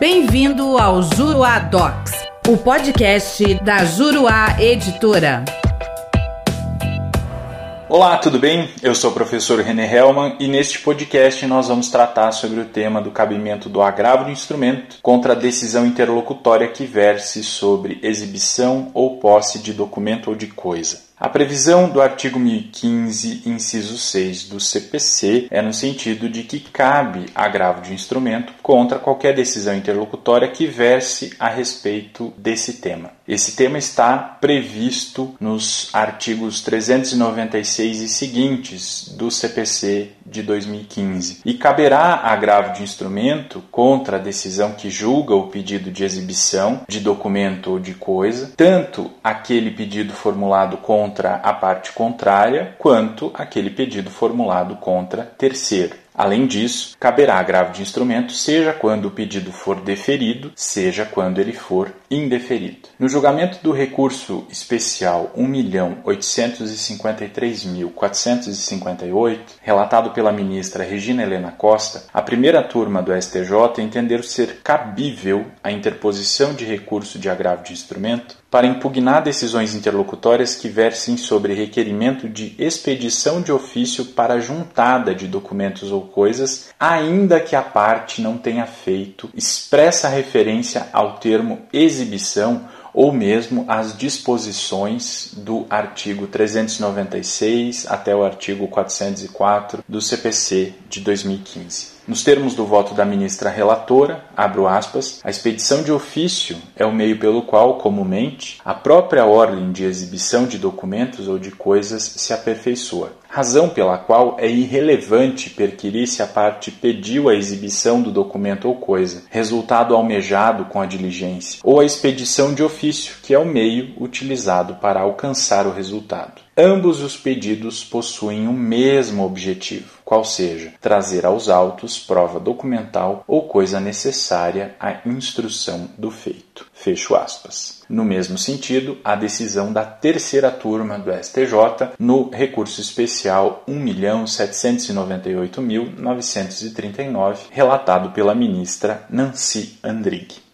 Bem-vindo ao Juruá Docs, o podcast da Juruá Editora. Olá, tudo bem? Eu sou o professor René Hellman e neste podcast nós vamos tratar sobre o tema do cabimento do agravo de instrumento contra a decisão interlocutória que verse sobre exibição ou posse de documento ou de coisa. A previsão do artigo 1015, inciso 6 do CPC é no sentido de que cabe agravo de instrumento contra qualquer decisão interlocutória que verse a respeito desse tema. Esse tema está previsto nos artigos 396 e seguintes do CPC de 2015 e caberá agravo de instrumento contra a decisão que julga o pedido de exibição de documento ou de coisa, tanto aquele pedido formulado contra a parte contrária, quanto aquele pedido formulado contra terceiro. Além disso, caberá agravo de instrumento, seja quando o pedido for deferido, seja quando ele for indeferido. No julgamento do recurso especial 1.853.458, relatado pela ministra Regina Helena Costa, a primeira turma do STJ entendeu ser cabível a interposição de recurso de agravo de instrumento para impugnar decisões interlocutórias que versem sobre requerimento de expedição de ofício para juntada de documentos ou coisas, ainda que a parte não tenha feito expressa referência ao termo exibição ou mesmo às disposições do artigo 396 até o artigo 404 do CPC de 2015. Nos termos do voto da ministra relatora, abro aspas, a expedição de ofício é o meio pelo qual, comumente, a própria ordem de exibição de documentos ou de coisas se aperfeiçoa, razão pela qual é irrelevante perquirir se a parte pediu a exibição do documento ou coisa, resultado almejado com a diligência, ou a expedição de ofício, que é o meio utilizado para alcançar o resultado. Ambos os pedidos possuem o mesmo objetivo, qual seja trazer aos autos prova documental ou coisa necessária à instrução do feito. Fecho aspas. No mesmo sentido, a decisão da terceira turma do STJ no recurso especial 1.798.939, relatado pela ministra Nancy Andrighi.